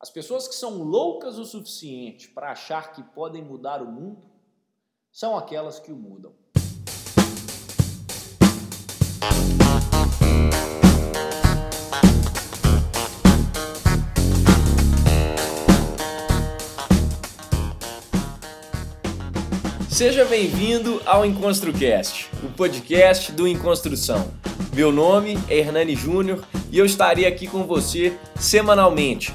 As pessoas que são loucas o suficiente para achar que podem mudar o mundo são aquelas que o mudam. Seja bem-vindo ao EnconstruCast, o podcast do Enconstrução. Meu nome é Hernani Júnior e eu estarei aqui com você semanalmente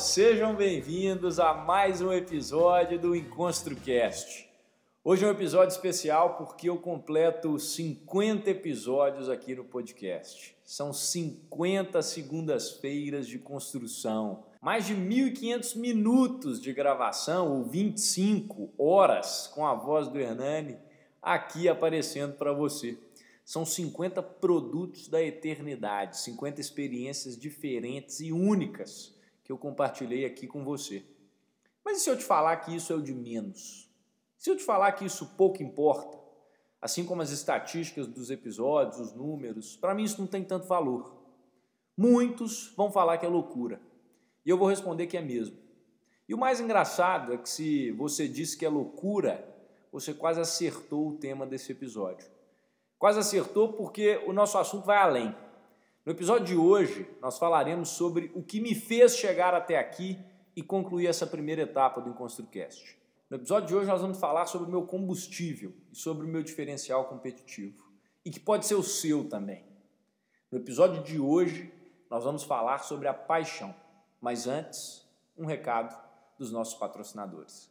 Sejam bem-vindos a mais um episódio do EnconstruCast. Hoje é um episódio especial porque eu completo 50 episódios aqui no podcast. São 50 segundas-feiras de construção, mais de 1.500 minutos de gravação ou 25 horas com a voz do Hernani aqui aparecendo para você. São 50 produtos da eternidade, 50 experiências diferentes e únicas que eu compartilhei aqui com você. Mas e se eu te falar que isso é o de menos? Se eu te falar que isso pouco importa, assim como as estatísticas dos episódios, os números, para mim isso não tem tanto valor. Muitos vão falar que é loucura. E eu vou responder que é mesmo. E o mais engraçado é que se você disse que é loucura, você quase acertou o tema desse episódio. Quase acertou porque o nosso assunto vai além. No episódio de hoje, nós falaremos sobre o que me fez chegar até aqui e concluir essa primeira etapa do EnconstruCast. No episódio de hoje, nós vamos falar sobre o meu combustível e sobre o meu diferencial competitivo, e que pode ser o seu também. No episódio de hoje, nós vamos falar sobre a paixão. Mas antes, um recado dos nossos patrocinadores.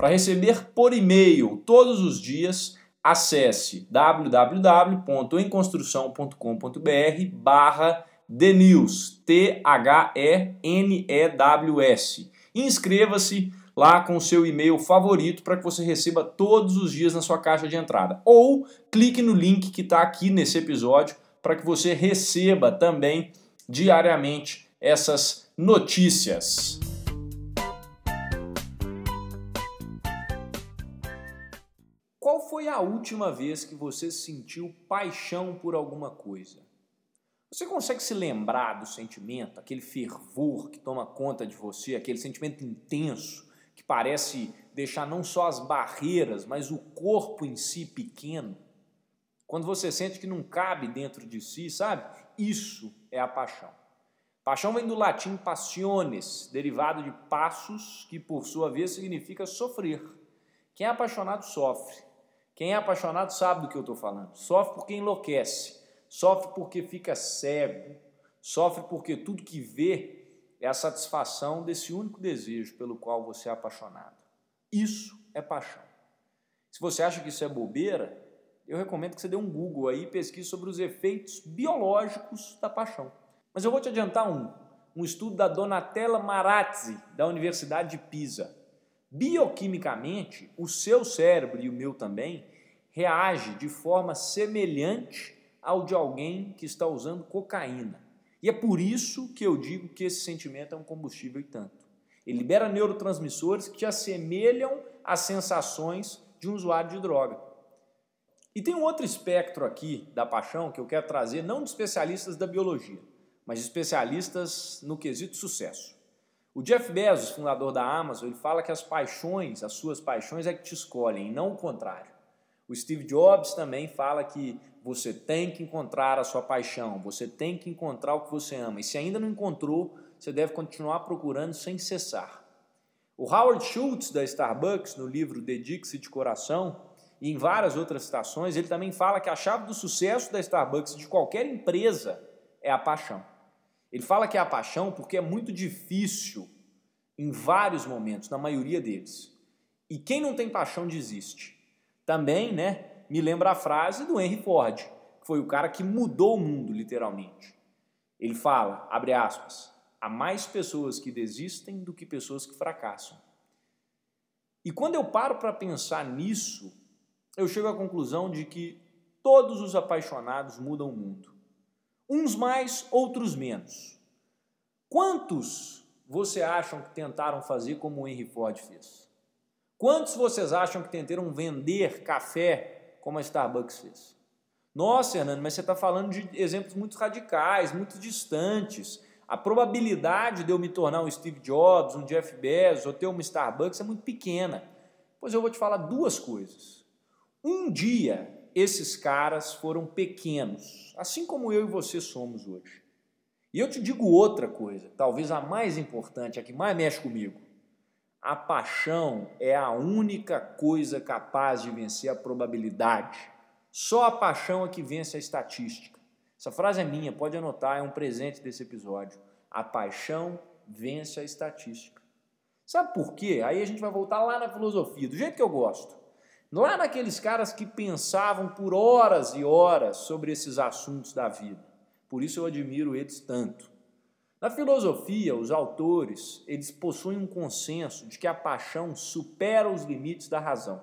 Para receber por e-mail todos os dias, acesse www.emconstrução.com.br barra TheNews, T-H-E-N-E-W-S. Inscreva-se lá com o seu e-mail favorito para que você receba todos os dias na sua caixa de entrada. Ou clique no link que está aqui nesse episódio para que você receba também diariamente essas notícias. A última vez que você sentiu paixão por alguma coisa? Você consegue se lembrar do sentimento, aquele fervor que toma conta de você, aquele sentimento intenso que parece deixar não só as barreiras, mas o corpo em si pequeno? Quando você sente que não cabe dentro de si, sabe? Isso é a paixão. Paixão vem do latim passiones, derivado de passos, que por sua vez significa sofrer. Quem é apaixonado sofre. Quem é apaixonado sabe do que eu estou falando. Sofre porque enlouquece, sofre porque fica cego, sofre porque tudo que vê é a satisfação desse único desejo pelo qual você é apaixonado. Isso é paixão. Se você acha que isso é bobeira, eu recomendo que você dê um Google aí e pesquise sobre os efeitos biológicos da paixão. Mas eu vou te adiantar um, um estudo da Donatella Marazzi, da Universidade de Pisa. Bioquimicamente, o seu cérebro e o meu também reage de forma semelhante ao de alguém que está usando cocaína. E é por isso que eu digo que esse sentimento é um combustível e tanto. Ele libera neurotransmissores que te assemelham às sensações de um usuário de droga. E tem um outro espectro aqui da paixão que eu quero trazer, não de especialistas da biologia, mas especialistas no quesito sucesso. O Jeff Bezos, fundador da Amazon, ele fala que as paixões, as suas paixões é que te escolhem, não o contrário. O Steve Jobs também fala que você tem que encontrar a sua paixão, você tem que encontrar o que você ama. E se ainda não encontrou, você deve continuar procurando sem cessar. O Howard Schultz, da Starbucks, no livro Dedique-se de Coração, e em várias outras citações, ele também fala que a chave do sucesso da Starbucks, de qualquer empresa, é a paixão. Ele fala que é a paixão porque é muito difícil em vários momentos, na maioria deles. E quem não tem paixão desiste. Também, né, me lembra a frase do Henry Ford, que foi o cara que mudou o mundo, literalmente. Ele fala, abre aspas, há mais pessoas que desistem do que pessoas que fracassam. E quando eu paro para pensar nisso, eu chego à conclusão de que todos os apaixonados mudam o mundo. Uns mais, outros menos. Quantos você acham que tentaram fazer como o Henry Ford fez? Quantos vocês acham que tentaram vender café como a Starbucks fez? Nossa, Hernando, mas você está falando de exemplos muito radicais, muito distantes. A probabilidade de eu me tornar um Steve Jobs, um Jeff Bezos ou ter uma Starbucks é muito pequena. Pois eu vou te falar duas coisas. Um dia, esses caras foram pequenos, assim como eu e você somos hoje. E eu te digo outra coisa, talvez a mais importante, a que mais mexe comigo. A paixão é a única coisa capaz de vencer a probabilidade. Só a paixão é que vence a estatística. Essa frase é minha, pode anotar, é um presente desse episódio. A paixão vence a estatística. Sabe por quê? Aí a gente vai voltar lá na filosofia, do jeito que eu gosto. Lá naqueles caras que pensavam por horas e horas sobre esses assuntos da vida. Por isso eu admiro eles tanto. Na filosofia, os autores, eles possuem um consenso de que a paixão supera os limites da razão.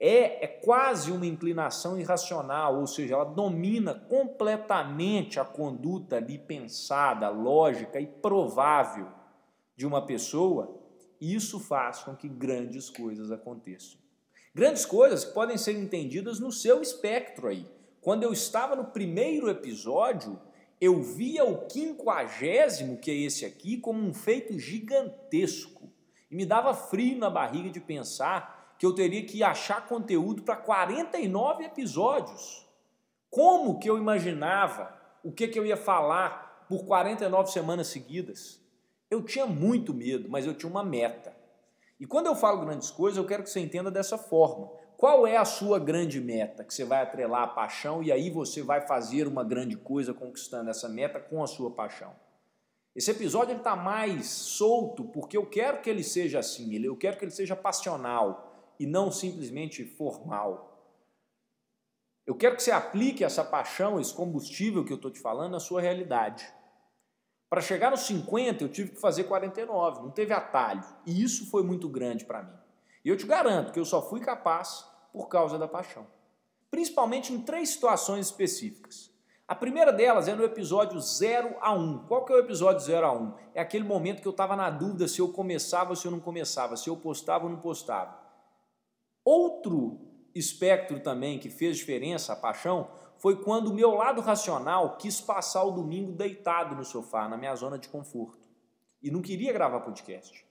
É, é quase uma inclinação irracional, ou seja, ela domina completamente a conduta ali pensada, lógica e provável de uma pessoa, e isso faz com que grandes coisas aconteçam. Grandes coisas que podem ser entendidas no seu espectro aí. Quando eu estava no primeiro episódio, eu via o quinquagésimo, que é esse aqui, como um feito gigantesco. E me dava frio na barriga de pensar que eu teria que achar conteúdo para 49 episódios. Como que eu imaginava o que, que eu ia falar por 49 semanas seguidas? Eu tinha muito medo, mas eu tinha uma meta. E quando eu falo grandes coisas, eu quero que você entenda dessa forma. Qual é a sua grande meta que você vai atrelar a paixão e aí você vai fazer uma grande coisa conquistando essa meta com a sua paixão? Esse episódio está mais solto porque eu quero que ele seja assim, eu quero que ele seja passional e não simplesmente formal. Eu quero que você aplique essa paixão, esse combustível que eu estou te falando na sua realidade. Para chegar nos 50, eu tive que fazer 49, não teve atalho. E isso foi muito grande para mim. E eu te garanto que eu só fui capaz por causa da paixão. Principalmente em três situações específicas. A primeira delas é no episódio 0 a 1. Qual que é o episódio 0 a 1? É aquele momento que eu estava na dúvida se eu começava ou se eu não começava, se eu postava ou não postava. Outro espectro também que fez diferença, a paixão, foi quando o meu lado racional quis passar o domingo deitado no sofá, na minha zona de conforto. E não queria gravar podcast.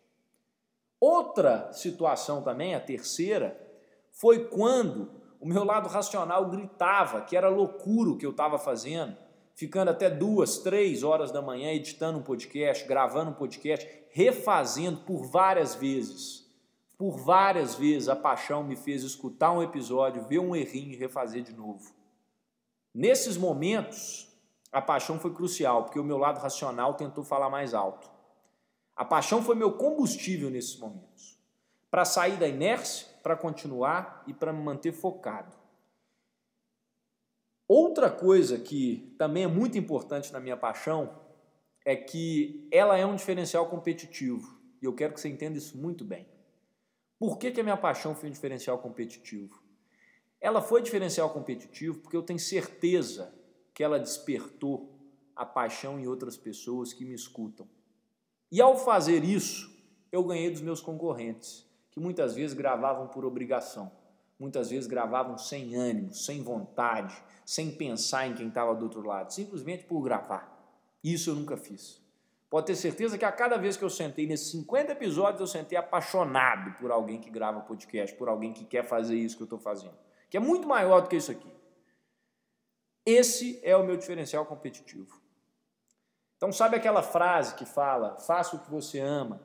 Outra situação também, a terceira, foi quando o meu lado racional gritava que era loucura o que eu estava fazendo, ficando até duas, três horas da manhã editando um podcast, gravando um podcast, refazendo por várias vezes. Por várias vezes a paixão me fez escutar um episódio, ver um errinho e refazer de novo. Nesses momentos, a paixão foi crucial, porque o meu lado racional tentou falar mais alto. A paixão foi meu combustível nesses momentos. Para sair da inércia, para continuar e para me manter focado. Outra coisa que também é muito importante na minha paixão é que ela é um diferencial competitivo. E eu quero que você entenda isso muito bem. Por que, que a minha paixão foi um diferencial competitivo? Ela foi diferencial competitivo porque eu tenho certeza que ela despertou a paixão em outras pessoas que me escutam. E ao fazer isso, eu ganhei dos meus concorrentes, que muitas vezes gravavam por obrigação, muitas vezes gravavam sem ânimo, sem vontade, sem pensar em quem estava do outro lado, simplesmente por gravar. Isso eu nunca fiz. Pode ter certeza que a cada vez que eu sentei nesses 50 episódios, eu sentei apaixonado por alguém que grava podcast, por alguém que quer fazer isso que eu estou fazendo, que é muito maior do que isso aqui. Esse é o meu diferencial competitivo. Então, sabe aquela frase que fala: faça o que você ama,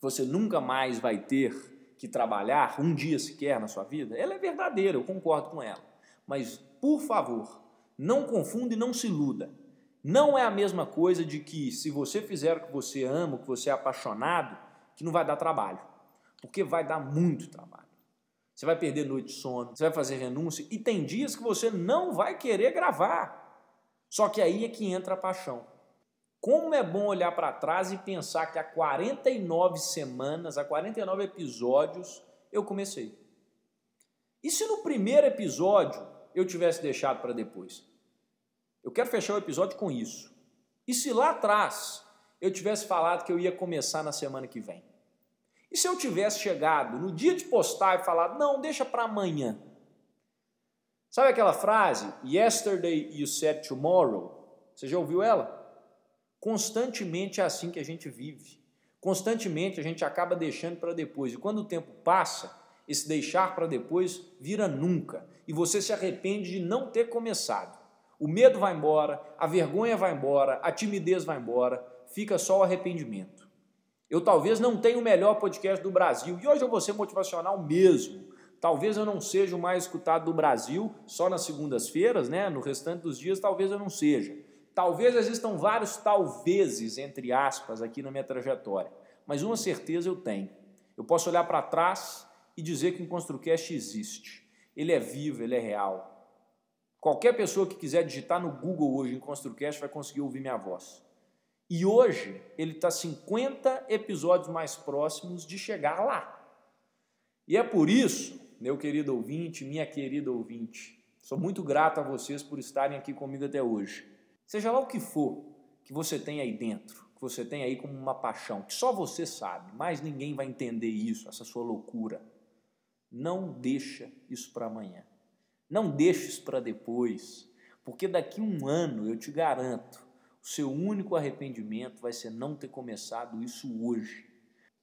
você nunca mais vai ter que trabalhar um dia sequer na sua vida? Ela é verdadeira, eu concordo com ela. Mas, por favor, não confunda e não se iluda. Não é a mesma coisa de que se você fizer o que você ama, o que você é apaixonado, que não vai dar trabalho. Porque vai dar muito trabalho. Você vai perder noite de sono, você vai fazer renúncia e tem dias que você não vai querer gravar. Só que aí é que entra a paixão. Como é bom olhar para trás e pensar que há 49 semanas, há 49 episódios, eu comecei. E se no primeiro episódio eu tivesse deixado para depois? Eu quero fechar o episódio com isso. E se lá atrás eu tivesse falado que eu ia começar na semana que vem? E se eu tivesse chegado no dia de postar e falado, não, deixa para amanhã? Sabe aquela frase, yesterday you said tomorrow? Você já ouviu ela? Constantemente é assim que a gente vive. Constantemente a gente acaba deixando para depois. E quando o tempo passa, esse deixar para depois vira nunca. E você se arrepende de não ter começado. O medo vai embora, a vergonha vai embora, a timidez vai embora, fica só o arrependimento. Eu talvez não tenha o melhor podcast do Brasil e hoje eu vou ser motivacional mesmo. Talvez eu não seja o mais escutado do Brasil só nas segundas-feiras, né? No restante dos dias talvez eu não seja. Talvez existam vários talvezes entre aspas aqui na minha trajetória, mas uma certeza eu tenho. Eu posso olhar para trás e dizer que o ConstruCast existe. Ele é vivo, ele é real. Qualquer pessoa que quiser digitar no Google hoje em ConstruCast vai conseguir ouvir minha voz. E hoje ele está 50 episódios mais próximos de chegar lá. E é por isso, meu querido ouvinte, minha querida ouvinte, sou muito grato a vocês por estarem aqui comigo até hoje. Seja lá o que for que você tem aí dentro, que você tem aí como uma paixão, que só você sabe, mais ninguém vai entender isso, essa sua loucura. Não deixa isso para amanhã. Não deixe isso para depois, porque daqui um ano, eu te garanto, o seu único arrependimento vai ser não ter começado isso hoje.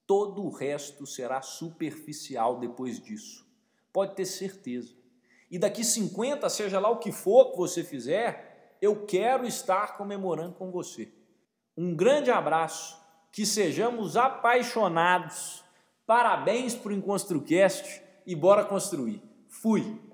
Todo o resto será superficial depois disso. Pode ter certeza. E daqui 50, seja lá o que for que você fizer, eu quero estar comemorando com você. Um grande abraço, que sejamos apaixonados. Parabéns para o Enconstrucast e bora construir. Fui!